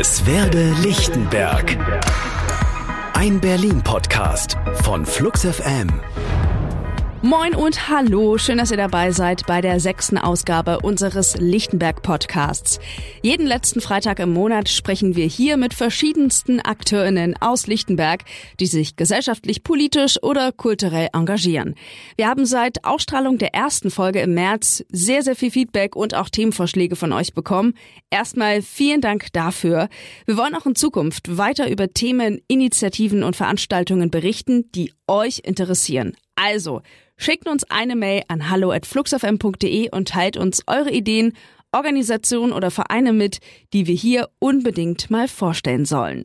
Es werde Lichtenberg. Ein Berlin-Podcast von Flux FM. Moin und hallo, schön, dass ihr dabei seid bei der sechsten Ausgabe unseres Lichtenberg Podcasts. Jeden letzten Freitag im Monat sprechen wir hier mit verschiedensten Akteurinnen aus Lichtenberg, die sich gesellschaftlich, politisch oder kulturell engagieren. Wir haben seit Ausstrahlung der ersten Folge im März sehr, sehr viel Feedback und auch Themenvorschläge von euch bekommen. Erstmal vielen Dank dafür. Wir wollen auch in Zukunft weiter über Themen, Initiativen und Veranstaltungen berichten, die euch interessieren. Also, schickt uns eine Mail an hallo@fluxfm.de und teilt uns eure Ideen, Organisationen oder Vereine mit, die wir hier unbedingt mal vorstellen sollen.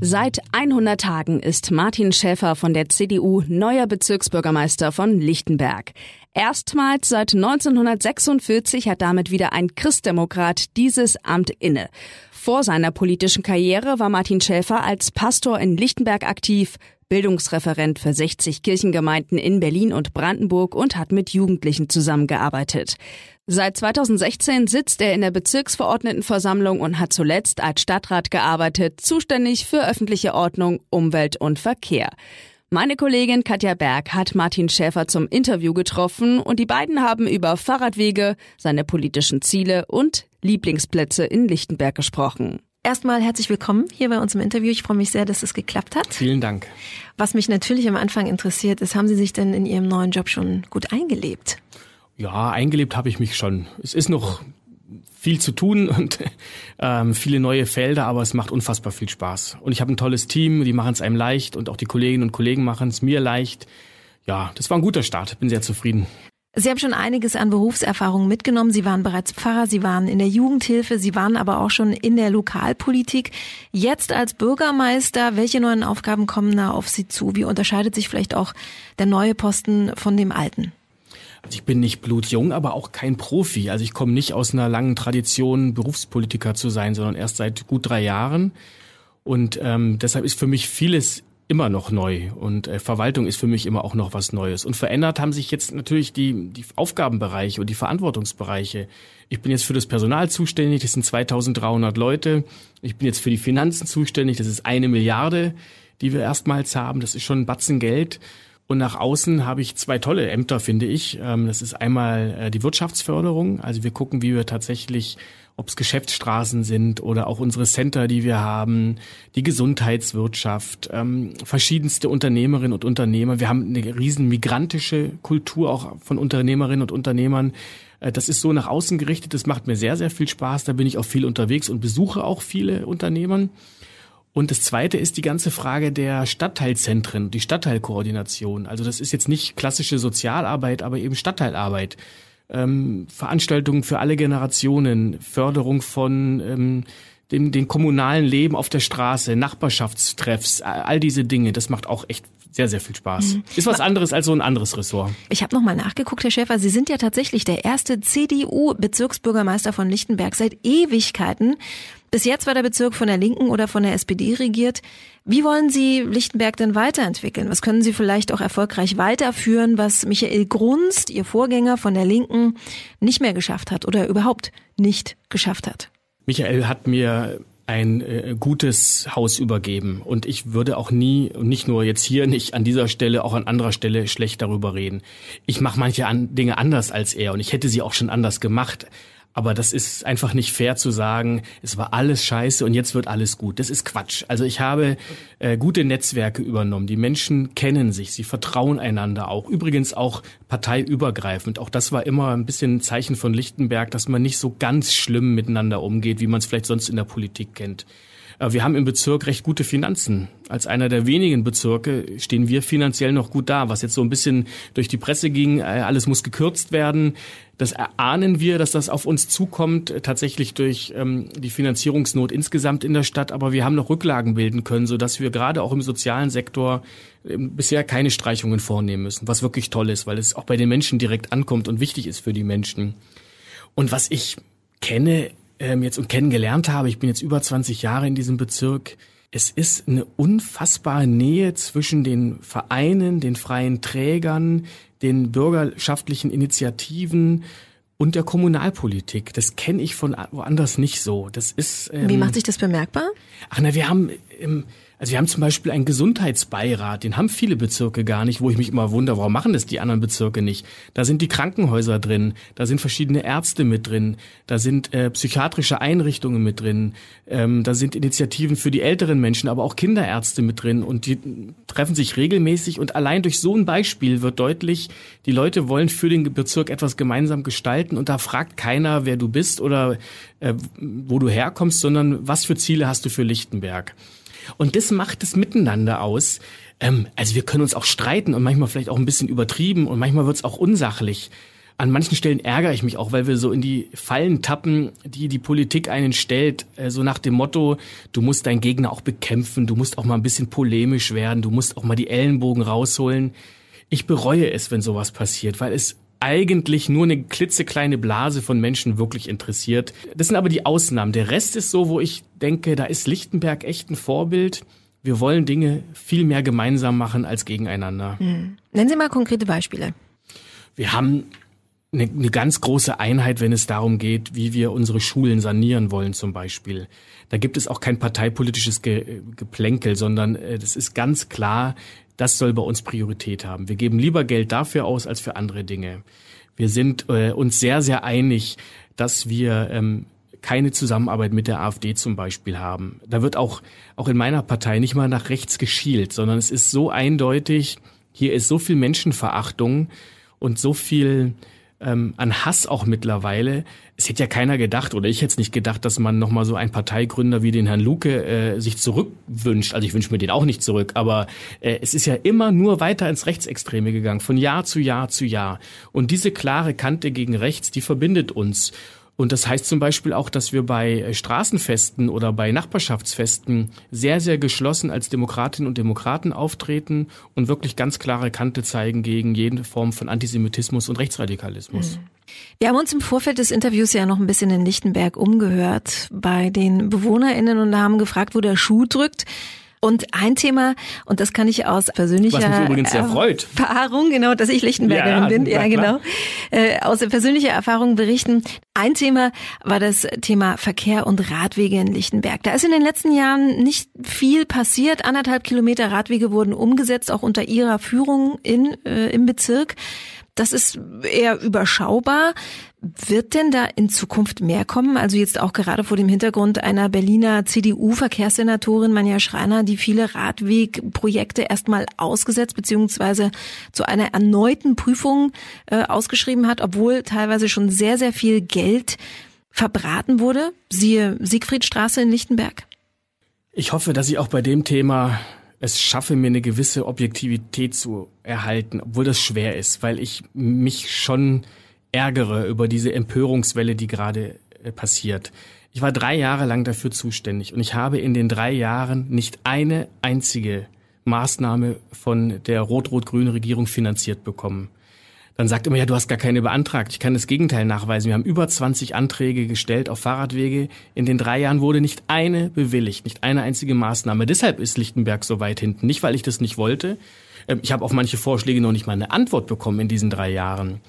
Seit 100 Tagen ist Martin Schäfer von der CDU neuer Bezirksbürgermeister von Lichtenberg. Erstmals seit 1946 hat damit wieder ein Christdemokrat dieses Amt inne. Vor seiner politischen Karriere war Martin Schäfer als Pastor in Lichtenberg aktiv, Bildungsreferent für 60 Kirchengemeinden in Berlin und Brandenburg und hat mit Jugendlichen zusammengearbeitet. Seit 2016 sitzt er in der Bezirksverordnetenversammlung und hat zuletzt als Stadtrat gearbeitet, zuständig für öffentliche Ordnung, Umwelt und Verkehr. Meine Kollegin Katja Berg hat Martin Schäfer zum Interview getroffen und die beiden haben über Fahrradwege, seine politischen Ziele und Lieblingsplätze in Lichtenberg gesprochen. Erstmal herzlich willkommen hier bei uns im Interview. Ich freue mich sehr, dass es geklappt hat. Vielen Dank. Was mich natürlich am Anfang interessiert, ist, haben Sie sich denn in Ihrem neuen Job schon gut eingelebt? Ja, eingelebt habe ich mich schon. Es ist noch viel zu tun und ähm, viele neue Felder, aber es macht unfassbar viel Spaß. Und ich habe ein tolles Team, die machen es einem leicht und auch die Kolleginnen und Kollegen machen es mir leicht. Ja, das war ein guter Start, bin sehr zufrieden. Sie haben schon einiges an Berufserfahrung mitgenommen. Sie waren bereits Pfarrer, Sie waren in der Jugendhilfe, Sie waren aber auch schon in der Lokalpolitik. Jetzt als Bürgermeister, welche neuen Aufgaben kommen da auf Sie zu? Wie unterscheidet sich vielleicht auch der neue Posten von dem alten? Also ich bin nicht blutjung, aber auch kein Profi. Also ich komme nicht aus einer langen Tradition, Berufspolitiker zu sein, sondern erst seit gut drei Jahren. Und ähm, deshalb ist für mich vieles immer noch neu und äh, Verwaltung ist für mich immer auch noch was Neues. Und verändert haben sich jetzt natürlich die, die Aufgabenbereiche und die Verantwortungsbereiche. Ich bin jetzt für das Personal zuständig, das sind 2300 Leute. Ich bin jetzt für die Finanzen zuständig, das ist eine Milliarde, die wir erstmals haben. Das ist schon ein Batzen Geld. Und nach außen habe ich zwei tolle Ämter, finde ich. Ähm, das ist einmal äh, die Wirtschaftsförderung. Also wir gucken, wie wir tatsächlich, ob es Geschäftsstraßen sind oder auch unsere Center, die wir haben, die Gesundheitswirtschaft, ähm, verschiedenste Unternehmerinnen und Unternehmer. Wir haben eine riesen migrantische Kultur auch von Unternehmerinnen und Unternehmern. Äh, das ist so nach außen gerichtet. Das macht mir sehr, sehr viel Spaß. Da bin ich auch viel unterwegs und besuche auch viele Unternehmen. Und das Zweite ist die ganze Frage der Stadtteilzentren, die Stadtteilkoordination. Also das ist jetzt nicht klassische Sozialarbeit, aber eben Stadtteilarbeit. Ähm, Veranstaltungen für alle Generationen, Förderung von ähm, dem, dem kommunalen Leben auf der Straße, Nachbarschaftstreffs, all diese Dinge, das macht auch echt sehr, sehr viel Spaß. Mhm. Ist was anderes als so ein anderes Ressort. Ich habe nochmal nachgeguckt, Herr Schäfer. Sie sind ja tatsächlich der erste CDU-Bezirksbürgermeister von Lichtenberg seit Ewigkeiten. Bis jetzt war der Bezirk von der Linken oder von der SPD regiert. Wie wollen Sie Lichtenberg denn weiterentwickeln? Was können Sie vielleicht auch erfolgreich weiterführen, was Michael Grunst, Ihr Vorgänger von der Linken, nicht mehr geschafft hat oder überhaupt nicht geschafft hat? Michael hat mir ein äh, gutes Haus übergeben. Und ich würde auch nie, nicht nur jetzt hier, nicht an dieser Stelle, auch an anderer Stelle schlecht darüber reden. Ich mache manche an, Dinge anders als er und ich hätte sie auch schon anders gemacht. Aber das ist einfach nicht fair zu sagen, es war alles scheiße und jetzt wird alles gut. Das ist Quatsch. Also ich habe äh, gute Netzwerke übernommen. Die Menschen kennen sich, sie vertrauen einander auch. Übrigens auch parteiübergreifend. Auch das war immer ein bisschen ein Zeichen von Lichtenberg, dass man nicht so ganz schlimm miteinander umgeht, wie man es vielleicht sonst in der Politik kennt. Äh, wir haben im Bezirk recht gute Finanzen. Als einer der wenigen Bezirke stehen wir finanziell noch gut da. Was jetzt so ein bisschen durch die Presse ging, äh, alles muss gekürzt werden. Das erahnen wir, dass das auf uns zukommt, äh, tatsächlich durch ähm, die Finanzierungsnot insgesamt in der Stadt. Aber wir haben noch Rücklagen bilden können, sodass wir gerade auch im sozialen Sektor bisher keine Streichungen vornehmen müssen, was wirklich toll ist, weil es auch bei den Menschen direkt ankommt und wichtig ist für die Menschen. Und was ich kenne, ähm, jetzt und kennengelernt habe, ich bin jetzt über 20 Jahre in diesem Bezirk, es ist eine unfassbare Nähe zwischen den Vereinen, den freien Trägern, den bürgerschaftlichen Initiativen und der Kommunalpolitik. Das kenne ich von woanders nicht so. Das ist. Ähm, Wie macht sich das bemerkbar? Ach na, wir haben im also wir haben zum Beispiel einen Gesundheitsbeirat, den haben viele Bezirke gar nicht, wo ich mich immer wundere, warum machen das die anderen Bezirke nicht? Da sind die Krankenhäuser drin, da sind verschiedene Ärzte mit drin, da sind äh, psychiatrische Einrichtungen mit drin, ähm, da sind Initiativen für die älteren Menschen, aber auch Kinderärzte mit drin und die treffen sich regelmäßig und allein durch so ein Beispiel wird deutlich, die Leute wollen für den Bezirk etwas gemeinsam gestalten und da fragt keiner, wer du bist oder äh, wo du herkommst, sondern was für Ziele hast du für Lichtenberg? Und das macht das Miteinander aus. Ähm, also wir können uns auch streiten und manchmal vielleicht auch ein bisschen übertrieben und manchmal wird es auch unsachlich. An manchen Stellen ärgere ich mich auch, weil wir so in die Fallen tappen, die die Politik einen stellt, äh, so nach dem Motto, du musst deinen Gegner auch bekämpfen, du musst auch mal ein bisschen polemisch werden, du musst auch mal die Ellenbogen rausholen. Ich bereue es, wenn sowas passiert, weil es eigentlich nur eine klitzekleine Blase von Menschen wirklich interessiert. Das sind aber die Ausnahmen. Der Rest ist so, wo ich denke, da ist Lichtenberg echt ein Vorbild. Wir wollen Dinge viel mehr gemeinsam machen als gegeneinander. Hm. Nennen Sie mal konkrete Beispiele. Wir haben eine, eine ganz große Einheit, wenn es darum geht, wie wir unsere Schulen sanieren wollen zum Beispiel. Da gibt es auch kein parteipolitisches Ge Geplänkel, sondern äh, das ist ganz klar, das soll bei uns Priorität haben. Wir geben lieber Geld dafür aus als für andere Dinge. Wir sind äh, uns sehr, sehr einig, dass wir ähm, keine Zusammenarbeit mit der AfD zum Beispiel haben. Da wird auch, auch in meiner Partei nicht mal nach rechts geschielt, sondern es ist so eindeutig, hier ist so viel Menschenverachtung und so viel ähm, an Hass auch mittlerweile. Es hätte ja keiner gedacht, oder ich hätte es nicht gedacht, dass man nochmal so einen Parteigründer wie den Herrn Luke äh, sich zurückwünscht. Also ich wünsche mir den auch nicht zurück, aber äh, es ist ja immer nur weiter ins Rechtsextreme gegangen, von Jahr zu Jahr zu Jahr. Und diese klare Kante gegen rechts, die verbindet uns. Und das heißt zum Beispiel auch, dass wir bei äh, Straßenfesten oder bei Nachbarschaftsfesten sehr, sehr geschlossen als Demokratinnen und Demokraten auftreten und wirklich ganz klare Kante zeigen gegen jede Form von Antisemitismus und Rechtsradikalismus. Mhm. Wir haben uns im Vorfeld des Interviews ja noch ein bisschen in Lichtenberg umgehört bei den BewohnerInnen und haben gefragt, wo der Schuh drückt. Und ein Thema, und das kann ich aus persönlicher Erfahrung, genau, dass ich Lichtenbergerin ja, bin, ja genau, äh, aus persönlicher Erfahrung berichten. Ein Thema war das Thema Verkehr und Radwege in Lichtenberg. Da ist in den letzten Jahren nicht viel passiert. Anderthalb Kilometer Radwege wurden umgesetzt, auch unter ihrer Führung in, äh, im Bezirk. Das ist eher überschaubar. Wird denn da in Zukunft mehr kommen? Also jetzt auch gerade vor dem Hintergrund einer Berliner CDU-Verkehrssenatorin Manja Schreiner, die viele Radwegprojekte erstmal ausgesetzt bzw. zu einer erneuten Prüfung äh, ausgeschrieben hat, obwohl teilweise schon sehr, sehr viel Geld verbraten wurde. Siehe Siegfriedstraße in Lichtenberg. Ich hoffe, dass ich auch bei dem Thema es schaffe, mir eine gewisse Objektivität zu erhalten, obwohl das schwer ist, weil ich mich schon ärgere über diese Empörungswelle, die gerade äh, passiert. Ich war drei Jahre lang dafür zuständig und ich habe in den drei Jahren nicht eine einzige Maßnahme von der rot-rot-grünen Regierung finanziert bekommen. Dann sagt immer, ja, du hast gar keine beantragt. Ich kann das Gegenteil nachweisen. Wir haben über 20 Anträge gestellt auf Fahrradwege. In den drei Jahren wurde nicht eine bewilligt, nicht eine einzige Maßnahme. Deshalb ist Lichtenberg so weit hinten. Nicht, weil ich das nicht wollte. Ähm, ich habe auf manche Vorschläge noch nicht mal eine Antwort bekommen in diesen drei Jahren.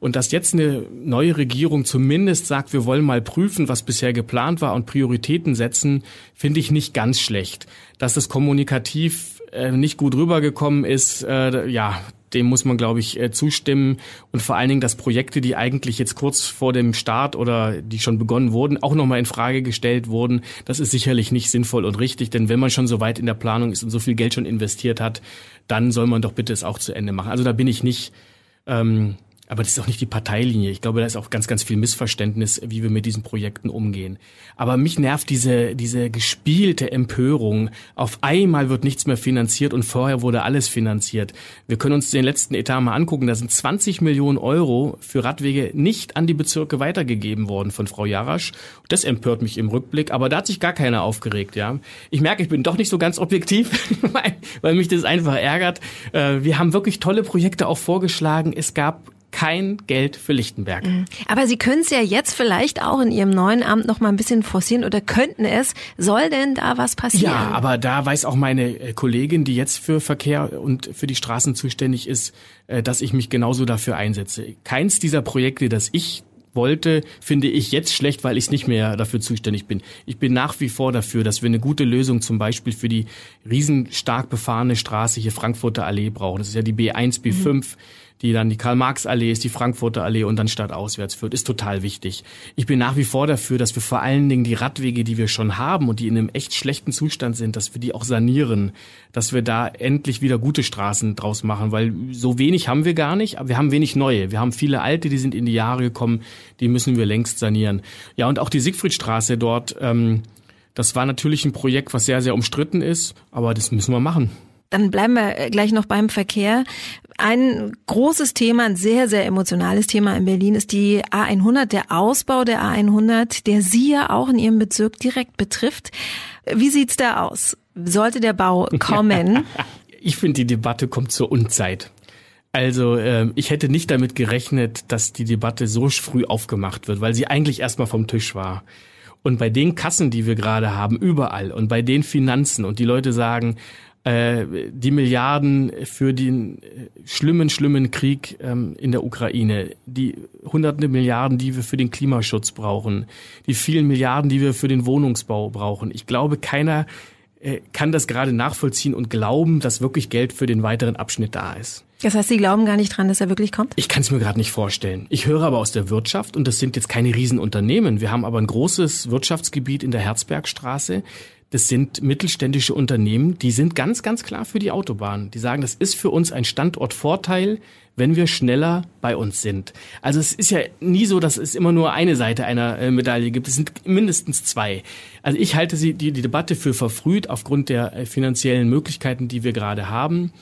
Und dass jetzt eine neue Regierung zumindest sagt, wir wollen mal prüfen, was bisher geplant war und Prioritäten setzen, finde ich nicht ganz schlecht. Dass das kommunikativ äh, nicht gut rübergekommen ist, äh, ja, dem muss man, glaube ich, äh, zustimmen. Und vor allen Dingen, dass Projekte, die eigentlich jetzt kurz vor dem Start oder die schon begonnen wurden, auch nochmal in Frage gestellt wurden, das ist sicherlich nicht sinnvoll und richtig. Denn wenn man schon so weit in der Planung ist und so viel Geld schon investiert hat, dann soll man doch bitte es auch zu Ende machen. Also da bin ich nicht ähm, aber das ist auch nicht die Parteilinie. Ich glaube, da ist auch ganz, ganz viel Missverständnis, wie wir mit diesen Projekten umgehen. Aber mich nervt diese, diese gespielte Empörung. Auf einmal wird nichts mehr finanziert und vorher wurde alles finanziert. Wir können uns den letzten Etat mal angucken. Da sind 20 Millionen Euro für Radwege nicht an die Bezirke weitergegeben worden von Frau Jarasch. Das empört mich im Rückblick. Aber da hat sich gar keiner aufgeregt, ja. Ich merke, ich bin doch nicht so ganz objektiv, weil mich das einfach ärgert. Äh, wir haben wirklich tolle Projekte auch vorgeschlagen. Es gab kein Geld für Lichtenberg. Mhm. Aber Sie können es ja jetzt vielleicht auch in Ihrem neuen Amt noch mal ein bisschen forcieren oder könnten es. Soll denn da was passieren? Ja, aber da weiß auch meine äh, Kollegin, die jetzt für Verkehr und für die Straßen zuständig ist, äh, dass ich mich genauso dafür einsetze. Keins dieser Projekte, das ich wollte, finde ich jetzt schlecht, weil ich nicht mehr dafür zuständig bin. Ich bin nach wie vor dafür, dass wir eine gute Lösung zum Beispiel für die riesen stark befahrene Straße hier Frankfurter Allee brauchen. Das ist ja die B1, B5. Mhm die dann die Karl-Marx-Allee ist, die Frankfurter Allee und dann stadtauswärts führt, ist total wichtig. Ich bin nach wie vor dafür, dass wir vor allen Dingen die Radwege, die wir schon haben und die in einem echt schlechten Zustand sind, dass wir die auch sanieren, dass wir da endlich wieder gute Straßen draus machen, weil so wenig haben wir gar nicht, aber wir haben wenig neue. Wir haben viele alte, die sind in die Jahre gekommen, die müssen wir längst sanieren. Ja, und auch die Siegfriedstraße dort, ähm, das war natürlich ein Projekt, was sehr, sehr umstritten ist, aber das müssen wir machen. Dann bleiben wir gleich noch beim Verkehr. Ein großes Thema, ein sehr, sehr emotionales Thema in Berlin ist die A100, der Ausbau der A100, der Sie ja auch in Ihrem Bezirk direkt betrifft. Wie sieht's da aus? Sollte der Bau kommen? ich finde, die Debatte kommt zur Unzeit. Also äh, ich hätte nicht damit gerechnet, dass die Debatte so früh aufgemacht wird, weil sie eigentlich erstmal vom Tisch war. Und bei den Kassen, die wir gerade haben, überall und bei den Finanzen und die Leute sagen, äh, die Milliarden für den äh, schlimmen, schlimmen Krieg ähm, in der Ukraine, die hunderte Milliarden, die wir für den Klimaschutz brauchen, die vielen Milliarden, die wir für den Wohnungsbau brauchen. Ich glaube, keiner äh, kann das gerade nachvollziehen und glauben, dass wirklich Geld für den weiteren Abschnitt da ist. Das heißt, Sie glauben gar nicht dran, dass er wirklich kommt? Ich kann es mir gerade nicht vorstellen. Ich höre aber aus der Wirtschaft, und das sind jetzt keine Riesenunternehmen. Wir haben aber ein großes Wirtschaftsgebiet in der Herzbergstraße das sind mittelständische Unternehmen, die sind ganz, ganz klar für die Autobahn. Die sagen, das ist für uns ein Standortvorteil, wenn wir schneller bei uns sind. Also es ist ja nie so, dass es immer nur eine Seite einer äh, Medaille gibt. Es sind mindestens zwei. Also ich halte die, die Debatte für verfrüht aufgrund der äh, finanziellen Möglichkeiten, die wir gerade haben.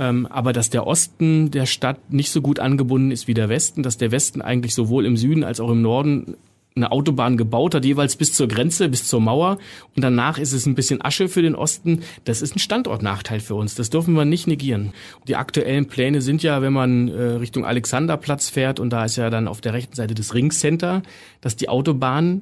Ähm, aber dass der Osten der Stadt nicht so gut angebunden ist wie der Westen, dass der Westen eigentlich sowohl im Süden als auch im Norden eine Autobahn gebaut hat, jeweils bis zur Grenze, bis zur Mauer. Und danach ist es ein bisschen Asche für den Osten. Das ist ein Standortnachteil für uns. Das dürfen wir nicht negieren. Die aktuellen Pläne sind ja, wenn man äh, Richtung Alexanderplatz fährt, und da ist ja dann auf der rechten Seite das Ringcenter, dass die Autobahn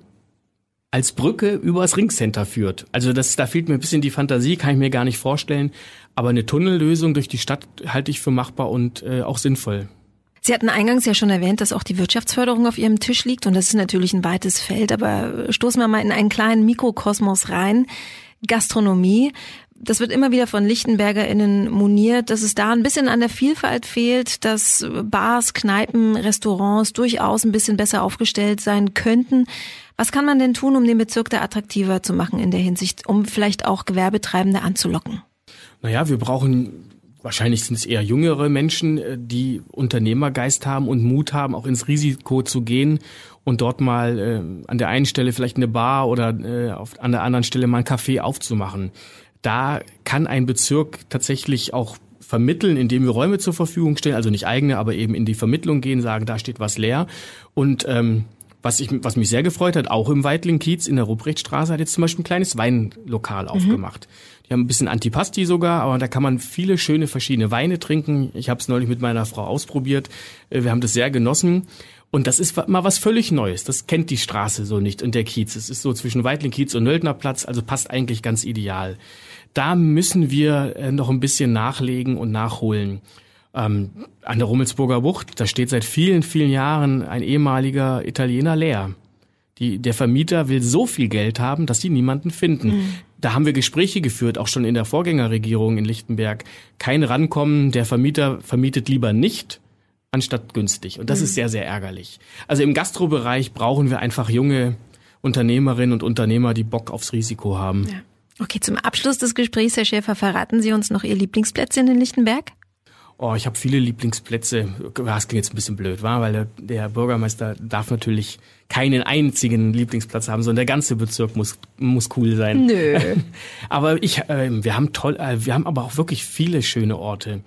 als Brücke übers Ringcenter führt. Also das, da fehlt mir ein bisschen die Fantasie, kann ich mir gar nicht vorstellen. Aber eine Tunnellösung durch die Stadt halte ich für machbar und äh, auch sinnvoll. Sie hatten eingangs ja schon erwähnt, dass auch die Wirtschaftsförderung auf Ihrem Tisch liegt und das ist natürlich ein weites Feld, aber stoßen wir mal in einen kleinen Mikrokosmos rein. Gastronomie. Das wird immer wieder von LichtenbergerInnen moniert, dass es da ein bisschen an der Vielfalt fehlt, dass Bars, Kneipen, Restaurants durchaus ein bisschen besser aufgestellt sein könnten. Was kann man denn tun, um den Bezirk da attraktiver zu machen in der Hinsicht, um vielleicht auch Gewerbetreibende anzulocken? Naja, wir brauchen wahrscheinlich sind es eher jüngere Menschen, äh, die Unternehmergeist haben und Mut haben, auch ins Risiko zu gehen und dort mal äh, an der einen Stelle vielleicht eine Bar oder äh, auf, an der anderen Stelle mal ein Café aufzumachen. Da kann ein Bezirk tatsächlich auch vermitteln, indem wir Räume zur Verfügung stellen, also nicht eigene, aber eben in die Vermittlung gehen, sagen, da steht was leer. Und ähm, was, ich, was mich sehr gefreut hat, auch im Weitling-Kiez in der Ruprechtstraße hat jetzt zum Beispiel ein kleines Weinlokal mhm. aufgemacht. Die haben ein bisschen Antipasti sogar, aber da kann man viele schöne verschiedene Weine trinken. Ich habe es neulich mit meiner Frau ausprobiert. Äh, wir haben das sehr genossen. Und das ist mal was völlig Neues. Das kennt die Straße so nicht und der Kiez. Es ist so zwischen Weitling-Kiez und Nöldnerplatz, also passt eigentlich ganz ideal. Da müssen wir äh, noch ein bisschen nachlegen und nachholen ähm, an der Rummelsburger Bucht, da steht seit vielen, vielen Jahren ein ehemaliger Italiener leer. Die, der Vermieter will so viel Geld haben, dass sie niemanden finden. Mhm. Da haben wir Gespräche geführt, auch schon in der Vorgängerregierung in Lichtenberg. Kein Rankommen, der Vermieter vermietet lieber nicht, anstatt günstig. Und das mhm. ist sehr, sehr ärgerlich. Also im Gastrobereich brauchen wir einfach junge Unternehmerinnen und Unternehmer, die Bock aufs Risiko haben. Ja. Okay, zum Abschluss des Gesprächs, Herr Schäfer, verraten Sie uns noch Ihr Lieblingsplätzchen in Lichtenberg? Oh, ich habe viele Lieblingsplätze. Das klingt jetzt ein bisschen blöd, war, weil der, der, Bürgermeister darf natürlich keinen einzigen Lieblingsplatz haben, sondern der ganze Bezirk muss muss cool sein. Nö. aber ich, äh, wir haben toll, äh, wir haben aber auch wirklich viele schöne Orte.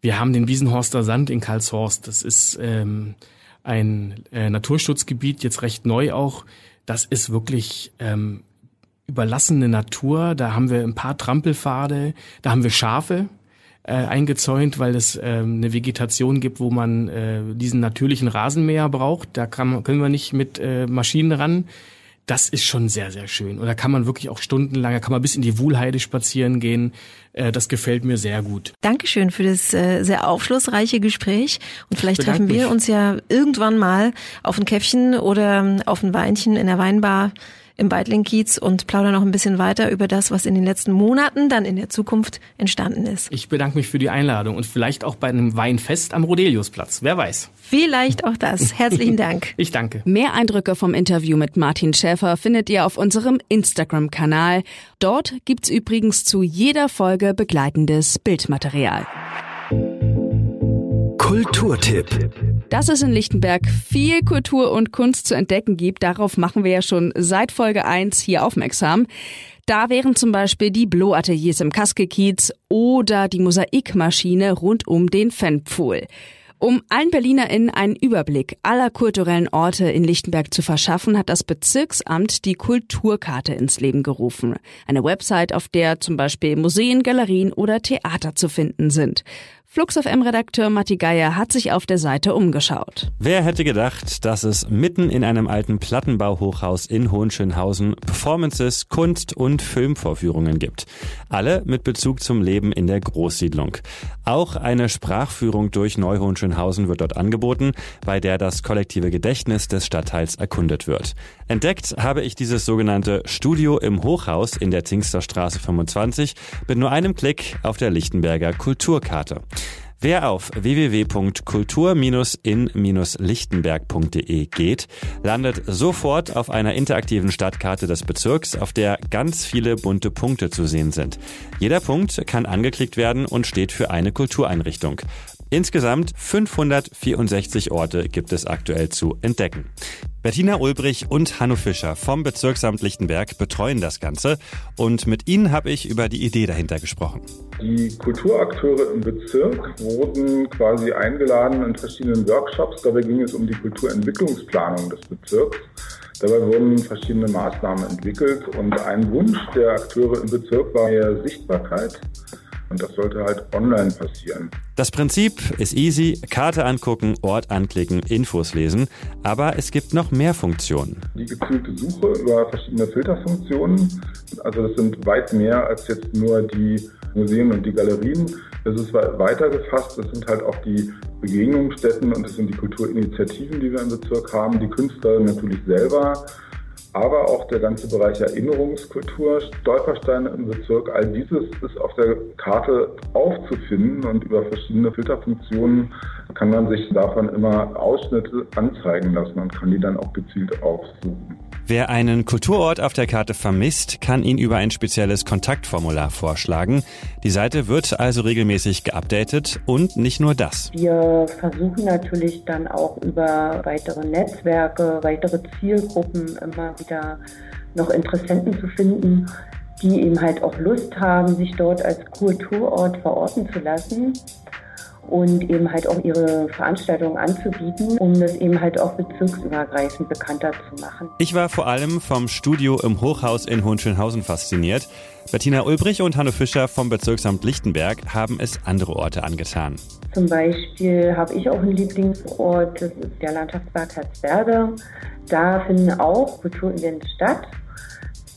Wir haben den Wiesenhorster Sand in Karlshorst. Das ist ähm, ein äh, Naturschutzgebiet, jetzt recht neu auch. Das ist wirklich ähm, überlassene Natur. Da haben wir ein paar Trampelpfade, da haben wir Schafe äh, eingezäunt, weil es äh, eine Vegetation gibt, wo man äh, diesen natürlichen Rasenmäher braucht. Da kann, können wir nicht mit äh, Maschinen ran. das ist schon sehr, sehr schön. Und da kann man wirklich auch stundenlang, da kann man bis in die Wuhlheide spazieren gehen. Äh, das gefällt mir sehr gut. Dankeschön für das äh, sehr aufschlussreiche Gespräch. Und vielleicht treffen wir mich. uns ja irgendwann mal auf ein Käffchen oder auf ein Weinchen in der Weinbar im Weidling-Kiez und plaudern noch ein bisschen weiter über das, was in den letzten Monaten dann in der Zukunft entstanden ist. Ich bedanke mich für die Einladung und vielleicht auch bei einem Weinfest am Rodeliusplatz. Wer weiß. Vielleicht auch das. Herzlichen Dank. ich danke. Mehr Eindrücke vom Interview mit Martin Schäfer findet ihr auf unserem Instagram-Kanal. Dort gibt's übrigens zu jeder Folge begleitendes Bildmaterial. Kulturtipp. Dass es in Lichtenberg viel Kultur und Kunst zu entdecken gibt, darauf machen wir ja schon seit Folge 1 hier aufmerksam. Da wären zum Beispiel die Blow-Ateliers im Kaskekiez oder die Mosaikmaschine rund um den Fanpfuhl. Um allen BerlinerInnen einen Überblick aller kulturellen Orte in Lichtenberg zu verschaffen, hat das Bezirksamt die Kulturkarte ins Leben gerufen. Eine Website, auf der zum Beispiel Museen, Galerien oder Theater zu finden sind. Flux FM-Redakteur Matti Geier hat sich auf der Seite umgeschaut. Wer hätte gedacht, dass es mitten in einem alten Plattenbauhochhaus in Hohenschönhausen Performances, Kunst- und Filmvorführungen gibt. Alle mit Bezug zum Leben in der Großsiedlung. Auch eine Sprachführung durch Neuhohenschönhausen wird dort angeboten, bei der das kollektive Gedächtnis des Stadtteils erkundet wird. Entdeckt habe ich dieses sogenannte Studio im Hochhaus in der Zingsterstraße 25 mit nur einem Klick auf der Lichtenberger Kulturkarte. Wer auf www.kultur-in-lichtenberg.de geht, landet sofort auf einer interaktiven Stadtkarte des Bezirks, auf der ganz viele bunte Punkte zu sehen sind. Jeder Punkt kann angeklickt werden und steht für eine Kultureinrichtung. Insgesamt 564 Orte gibt es aktuell zu entdecken. Bettina Ulbrich und Hanno Fischer vom Bezirksamt Lichtenberg betreuen das Ganze und mit ihnen habe ich über die Idee dahinter gesprochen. Die Kulturakteure im Bezirk wurden quasi eingeladen in verschiedenen Workshops. Dabei ging es um die Kulturentwicklungsplanung des Bezirks. Dabei wurden verschiedene Maßnahmen entwickelt und ein Wunsch der Akteure im Bezirk war mehr Sichtbarkeit. Und das sollte halt online passieren. Das Prinzip ist easy. Karte angucken, Ort anklicken, Infos lesen. Aber es gibt noch mehr Funktionen. Die gezielte Suche über verschiedene Filterfunktionen. Also das sind weit mehr als jetzt nur die Museen und die Galerien. Das ist weiter gefasst. Das sind halt auch die Begegnungsstätten und das sind die Kulturinitiativen, die wir im Bezirk haben. Die Künstler natürlich selber aber auch der ganze Bereich Erinnerungskultur, Stolpersteine im Bezirk, all dieses ist auf der Karte aufzufinden und über verschiedene Filterfunktionen kann man sich davon immer Ausschnitte anzeigen lassen und kann die dann auch gezielt aufsuchen. Wer einen Kulturort auf der Karte vermisst, kann ihn über ein spezielles Kontaktformular vorschlagen. Die Seite wird also regelmäßig geupdatet und nicht nur das. Wir versuchen natürlich dann auch über weitere Netzwerke, weitere Zielgruppen immer wieder noch Interessenten zu finden, die eben halt auch Lust haben, sich dort als Kulturort verorten zu lassen und eben halt auch ihre Veranstaltungen anzubieten, um das eben halt auch bezirksübergreifend bekannter zu machen. Ich war vor allem vom Studio im Hochhaus in Hohenschönhausen fasziniert. Bettina Ulbrich und Hanno Fischer vom Bezirksamt Lichtenberg haben es andere Orte angetan. Zum Beispiel habe ich auch einen Lieblingsort, das ist der Landschaftspark Herzberge. Da finden auch Kulturevents statt.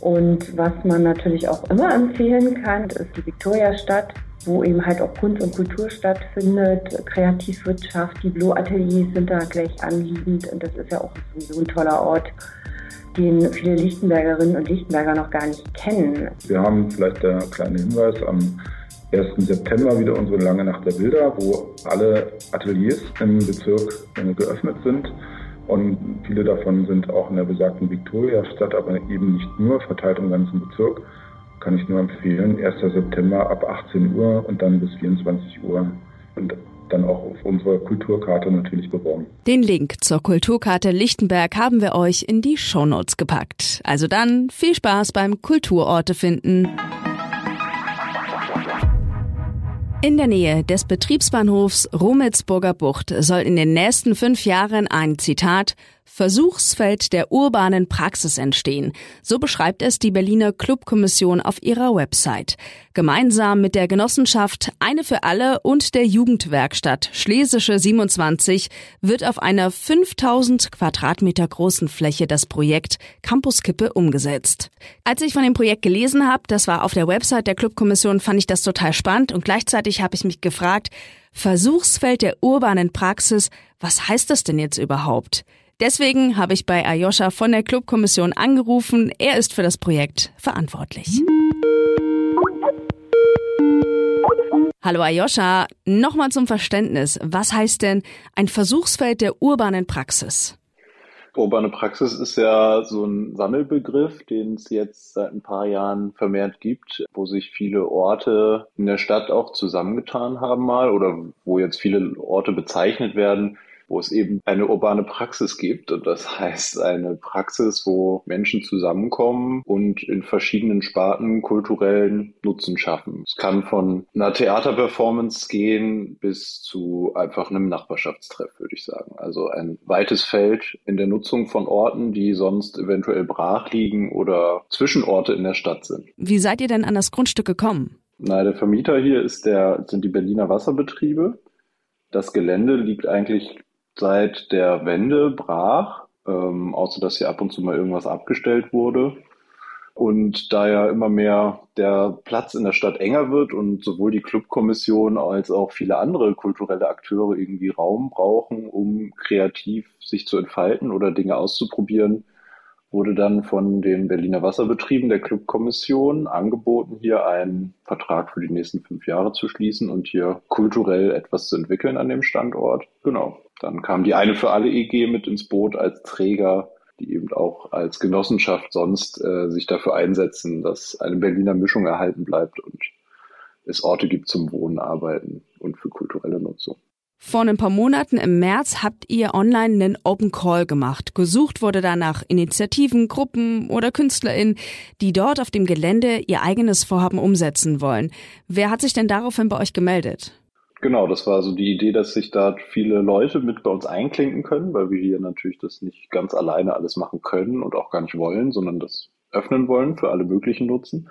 Und was man natürlich auch immer empfehlen kann, ist die Viktoriastadt wo eben halt auch Kunst und Kultur stattfindet, Kreativwirtschaft, die Blow-Ateliers sind da gleich anliegend und das ist ja auch so ein toller Ort, den viele Lichtenbergerinnen und Lichtenberger noch gar nicht kennen. Wir haben vielleicht der kleine Hinweis am 1. September wieder unsere lange Nacht der Bilder, wo alle Ateliers im Bezirk geöffnet sind. Und viele davon sind auch in der besagten Viktoria-Stadt, aber eben nicht nur verteilt im ganzen Bezirk kann ich nur empfehlen. 1. September ab 18 Uhr und dann bis 24 Uhr. Und dann auch auf unserer Kulturkarte natürlich beworben. Den Link zur Kulturkarte Lichtenberg haben wir euch in die Shownotes gepackt. Also dann viel Spaß beim Kulturorte finden. In der Nähe des Betriebsbahnhofs Rummelsburger Bucht soll in den nächsten fünf Jahren ein Zitat Versuchsfeld der urbanen Praxis entstehen. So beschreibt es die Berliner Clubkommission auf ihrer Website. Gemeinsam mit der Genossenschaft Eine für alle und der Jugendwerkstatt Schlesische 27 wird auf einer 5000 Quadratmeter großen Fläche das Projekt Campuskippe umgesetzt. Als ich von dem Projekt gelesen habe, das war auf der Website der Clubkommission, fand ich das total spannend und gleichzeitig habe ich mich gefragt, Versuchsfeld der urbanen Praxis, was heißt das denn jetzt überhaupt? Deswegen habe ich bei Ayosha von der Clubkommission angerufen. Er ist für das Projekt verantwortlich. Hallo Ayosha, nochmal zum Verständnis. Was heißt denn ein Versuchsfeld der urbanen Praxis? Urbane Praxis ist ja so ein Sammelbegriff, den es jetzt seit ein paar Jahren vermehrt gibt, wo sich viele Orte in der Stadt auch zusammengetan haben mal oder wo jetzt viele Orte bezeichnet werden, wo es eben eine urbane Praxis gibt. Und das heißt eine Praxis, wo Menschen zusammenkommen und in verschiedenen Sparten kulturellen Nutzen schaffen. Es kann von einer Theaterperformance gehen bis zu einfach einem Nachbarschaftstreff, würde ich sagen. Also ein weites Feld in der Nutzung von Orten, die sonst eventuell brach liegen oder Zwischenorte in der Stadt sind. Wie seid ihr denn an das Grundstück gekommen? Na, der Vermieter hier ist der, sind die Berliner Wasserbetriebe. Das Gelände liegt eigentlich seit der Wende brach, ähm, außer dass hier ab und zu mal irgendwas abgestellt wurde. Und da ja immer mehr der Platz in der Stadt enger wird und sowohl die Clubkommission als auch viele andere kulturelle Akteure irgendwie Raum brauchen, um kreativ sich zu entfalten oder Dinge auszuprobieren, wurde dann von den Berliner Wasserbetrieben der Clubkommission angeboten, hier einen Vertrag für die nächsten fünf Jahre zu schließen und hier kulturell etwas zu entwickeln an dem Standort. Genau. Dann kam die eine für alle EG mit ins Boot als Träger, die eben auch als Genossenschaft sonst äh, sich dafür einsetzen, dass eine Berliner Mischung erhalten bleibt und es Orte gibt zum Wohnen, Arbeiten und für kulturelle Nutzung. Vor ein paar Monaten im März habt ihr online einen Open Call gemacht. Gesucht wurde danach Initiativen, Gruppen oder KünstlerInnen, die dort auf dem Gelände ihr eigenes Vorhaben umsetzen wollen. Wer hat sich denn daraufhin bei euch gemeldet? Genau, das war so die Idee, dass sich da viele Leute mit bei uns einklinken können, weil wir hier natürlich das nicht ganz alleine alles machen können und auch gar nicht wollen, sondern das öffnen wollen für alle möglichen Nutzen.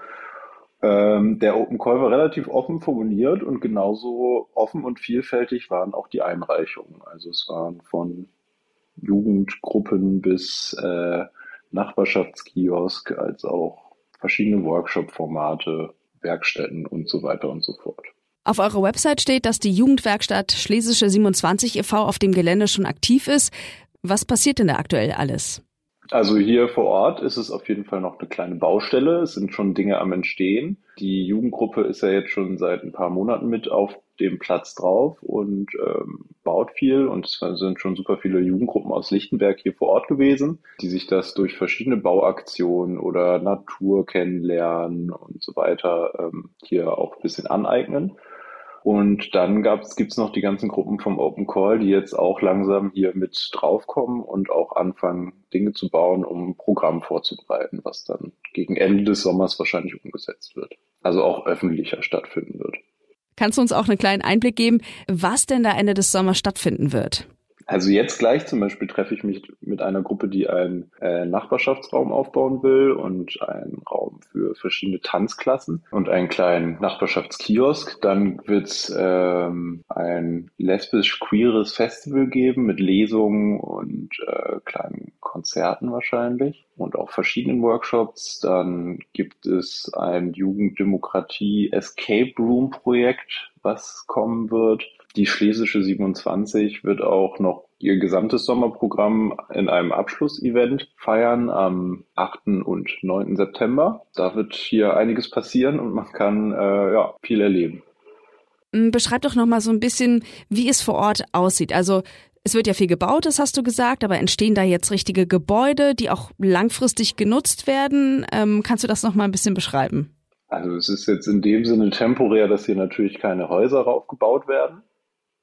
Ähm, der Open Call war relativ offen formuliert und genauso offen und vielfältig waren auch die Einreichungen. Also es waren von Jugendgruppen bis äh, Nachbarschaftskiosk als auch verschiedene Workshop-Formate, Werkstätten und so weiter und so fort. Auf eurer Website steht, dass die Jugendwerkstatt Schlesische 27 e.V. auf dem Gelände schon aktiv ist. Was passiert denn da aktuell alles? Also hier vor Ort ist es auf jeden Fall noch eine kleine Baustelle. Es sind schon Dinge am Entstehen. Die Jugendgruppe ist ja jetzt schon seit ein paar Monaten mit auf dem Platz drauf und ähm, baut viel. Und es sind schon super viele Jugendgruppen aus Lichtenberg hier vor Ort gewesen, die sich das durch verschiedene Bauaktionen oder Natur kennenlernen und so weiter ähm, hier auch ein bisschen aneignen. Und dann gibt es noch die ganzen Gruppen vom Open Call, die jetzt auch langsam hier mit draufkommen und auch anfangen, Dinge zu bauen, um ein Programm vorzubereiten, was dann gegen Ende des Sommers wahrscheinlich umgesetzt wird. Also auch öffentlicher stattfinden wird. Kannst du uns auch einen kleinen Einblick geben, was denn da Ende des Sommers stattfinden wird? Also jetzt gleich zum Beispiel treffe ich mich mit einer Gruppe, die einen äh, Nachbarschaftsraum aufbauen will und einen Raum für verschiedene Tanzklassen und einen kleinen Nachbarschaftskiosk. Dann wird es ähm, ein lesbisch-queeres Festival geben mit Lesungen und äh, kleinen Konzerten wahrscheinlich und auch verschiedenen Workshops. Dann gibt es ein Jugenddemokratie Escape Room Projekt, was kommen wird. Die Schlesische 27 wird auch noch ihr gesamtes Sommerprogramm in einem Abschlussevent feiern am 8. und 9. September. Da wird hier einiges passieren und man kann äh, ja, viel erleben. Mm, beschreib doch noch mal so ein bisschen, wie es vor Ort aussieht. Also es wird ja viel gebaut, das hast du gesagt, aber entstehen da jetzt richtige Gebäude, die auch langfristig genutzt werden? Ähm, kannst du das noch mal ein bisschen beschreiben? Also es ist jetzt in dem Sinne temporär, dass hier natürlich keine Häuser raufgebaut werden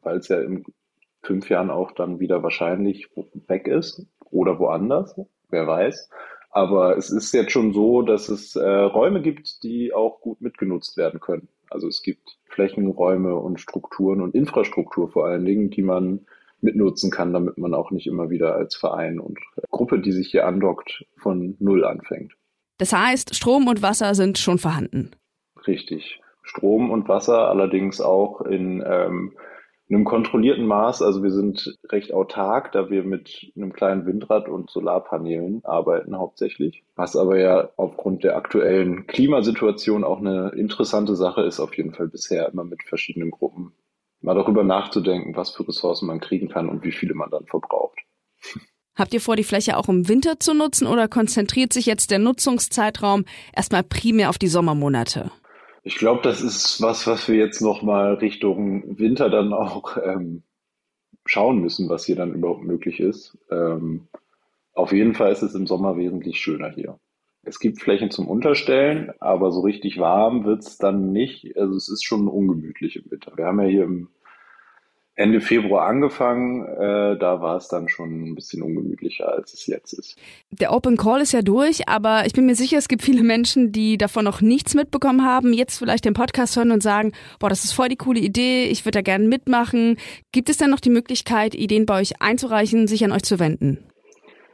weil es ja in fünf Jahren auch dann wieder wahrscheinlich weg ist oder woanders, wer weiß. Aber es ist jetzt schon so, dass es äh, Räume gibt, die auch gut mitgenutzt werden können. Also es gibt Flächenräume und Strukturen und Infrastruktur vor allen Dingen, die man mitnutzen kann, damit man auch nicht immer wieder als Verein und Gruppe, die sich hier andockt, von Null anfängt. Das heißt, Strom und Wasser sind schon vorhanden. Richtig. Strom und Wasser allerdings auch in ähm, einem kontrollierten Maß. Also wir sind recht autark, da wir mit einem kleinen Windrad und Solarpanelen arbeiten hauptsächlich. Was aber ja aufgrund der aktuellen Klimasituation auch eine interessante Sache ist, auf jeden Fall bisher immer mit verschiedenen Gruppen mal darüber nachzudenken, was für Ressourcen man kriegen kann und wie viele man dann verbraucht. Habt ihr vor, die Fläche auch im Winter zu nutzen oder konzentriert sich jetzt der Nutzungszeitraum erstmal primär auf die Sommermonate? Ich glaube, das ist was, was wir jetzt nochmal Richtung Winter dann auch ähm, schauen müssen, was hier dann überhaupt möglich ist. Ähm, auf jeden Fall ist es im Sommer wesentlich schöner hier. Es gibt Flächen zum Unterstellen, aber so richtig warm wird's dann nicht. Also es ist schon ungemütlich im Winter. Wir haben ja hier im Ende Februar angefangen. Äh, da war es dann schon ein bisschen ungemütlicher, als es jetzt ist. Der Open Call ist ja durch, aber ich bin mir sicher, es gibt viele Menschen, die davon noch nichts mitbekommen haben, jetzt vielleicht den Podcast hören und sagen, boah, das ist voll die coole Idee, ich würde da gerne mitmachen. Gibt es denn noch die Möglichkeit, Ideen bei euch einzureichen, sich an euch zu wenden?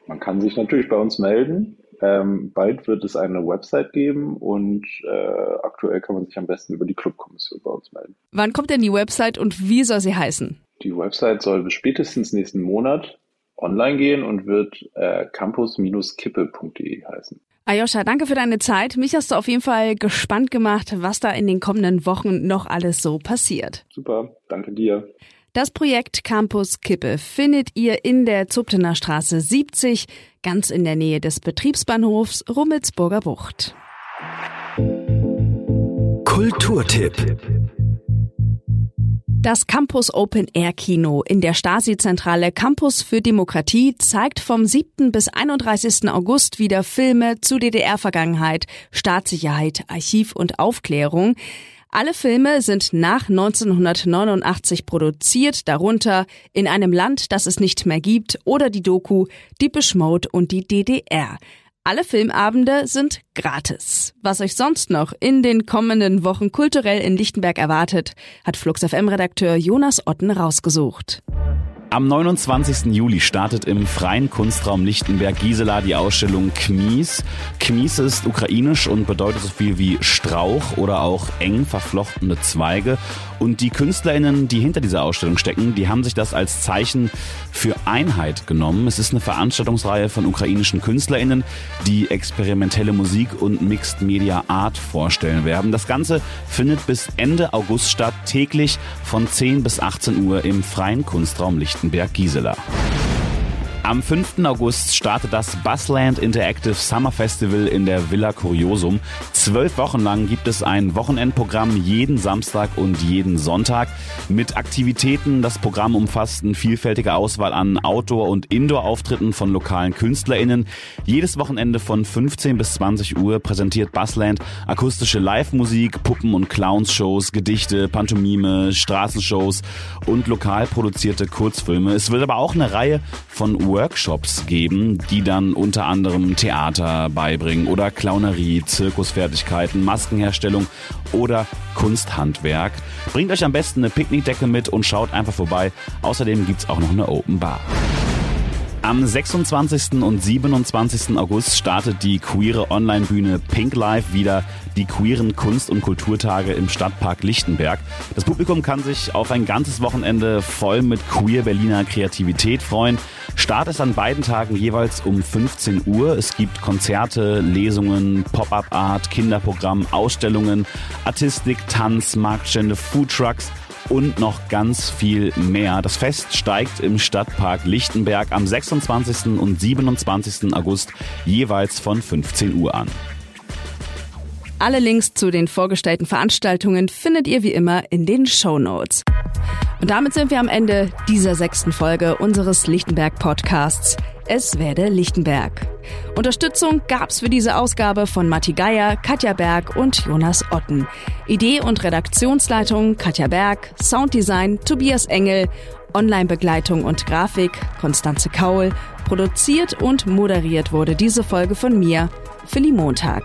Man kann sich natürlich bei uns melden. Ähm, bald wird es eine Website geben und äh, aktuell kann man sich am besten über die Clubkommission bei uns melden. Wann kommt denn die Website und wie soll sie heißen? Die Website soll bis spätestens nächsten Monat online gehen und wird äh, campus-kippe.de heißen. Ayosha, danke für deine Zeit. Mich hast du auf jeden Fall gespannt gemacht, was da in den kommenden Wochen noch alles so passiert. Super, danke dir. Das Projekt Campus Kippe findet ihr in der Zuptener Straße 70, ganz in der Nähe des Betriebsbahnhofs Rummelsburger Bucht. Kulturtipp. Das Campus Open Air Kino in der Stasi-Zentrale Campus für Demokratie zeigt vom 7. bis 31. August wieder Filme zu DDR-Vergangenheit, Staatssicherheit, Archiv und Aufklärung. Alle Filme sind nach 1989 produziert, darunter In einem Land, das es nicht mehr gibt oder die Doku Deepish Mode und die DDR. Alle Filmabende sind gratis. Was euch sonst noch in den kommenden Wochen kulturell in Lichtenberg erwartet, hat Flux FM Redakteur Jonas Otten rausgesucht. Am 29. Juli startet im Freien Kunstraum Lichtenberg-Gisela die Ausstellung Kmies. Kmies ist ukrainisch und bedeutet so viel wie Strauch oder auch eng verflochtene Zweige. Und die KünstlerInnen, die hinter dieser Ausstellung stecken, die haben sich das als Zeichen für Einheit genommen. Es ist eine Veranstaltungsreihe von ukrainischen KünstlerInnen, die experimentelle Musik und Mixed Media Art vorstellen werden. Das Ganze findet bis Ende August statt, täglich von 10 bis 18 Uhr im Freien Kunstraum Lichtenberg-Gisela. Am 5. August startet das Busland Interactive Summer Festival in der Villa Curiosum. Zwölf Wochen lang gibt es ein Wochenendprogramm jeden Samstag und jeden Sonntag mit Aktivitäten. Das Programm umfasst eine vielfältige Auswahl an Outdoor- und Indoor-Auftritten von lokalen KünstlerInnen. Jedes Wochenende von 15 bis 20 Uhr präsentiert Busland akustische Live-Musik, Puppen- und Clowns-Shows, Gedichte, Pantomime, Straßenshows und lokal produzierte Kurzfilme. Es wird aber auch eine Reihe von Workshops geben, die dann unter anderem Theater beibringen oder Clownerie, Zirkusfertigkeiten, Maskenherstellung oder Kunsthandwerk. Bringt euch am besten eine Picknickdecke mit und schaut einfach vorbei. Außerdem gibt's auch noch eine Open Bar. Am 26. und 27. August startet die queere Online-Bühne Pink Life wieder die queeren Kunst- und Kulturtage im Stadtpark Lichtenberg. Das Publikum kann sich auf ein ganzes Wochenende voll mit queer Berliner Kreativität freuen. Start ist an beiden Tagen jeweils um 15 Uhr. Es gibt Konzerte, Lesungen, Pop-up-Art, Kinderprogramm, Ausstellungen, Artistik, Tanz, Marktstände, Foodtrucks und noch ganz viel mehr. Das Fest steigt im Stadtpark Lichtenberg am 26. und 27. August jeweils von 15 Uhr an. Alle Links zu den vorgestellten Veranstaltungen findet ihr wie immer in den Show Notes. Und damit sind wir am Ende dieser sechsten Folge unseres Lichtenberg Podcasts. Es werde Lichtenberg. Unterstützung gab's für diese Ausgabe von Matti Geier, Katja Berg und Jonas Otten. Idee und Redaktionsleitung Katja Berg, Sounddesign Tobias Engel, Online-Begleitung und Grafik Konstanze Kaul. Produziert und moderiert wurde diese Folge von mir, Philly Montag.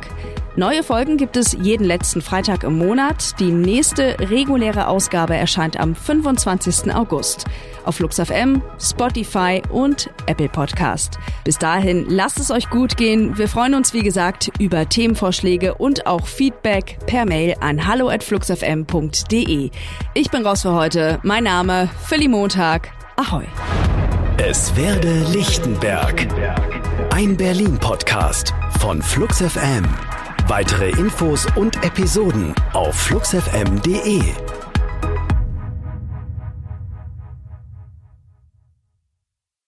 Neue Folgen gibt es jeden letzten Freitag im Monat. Die nächste reguläre Ausgabe erscheint am 25. August auf FluxFM, Spotify und Apple Podcast. Bis dahin lasst es euch gut gehen. Wir freuen uns wie gesagt über Themenvorschläge und auch Feedback per Mail an hallo@fluxfm.de. Ich bin raus für heute. Mein Name Philly Montag. Ahoi. Es werde Lichtenberg. Ein Berlin-Podcast von FluxFM. Weitere Infos und Episoden auf fluxfm.de.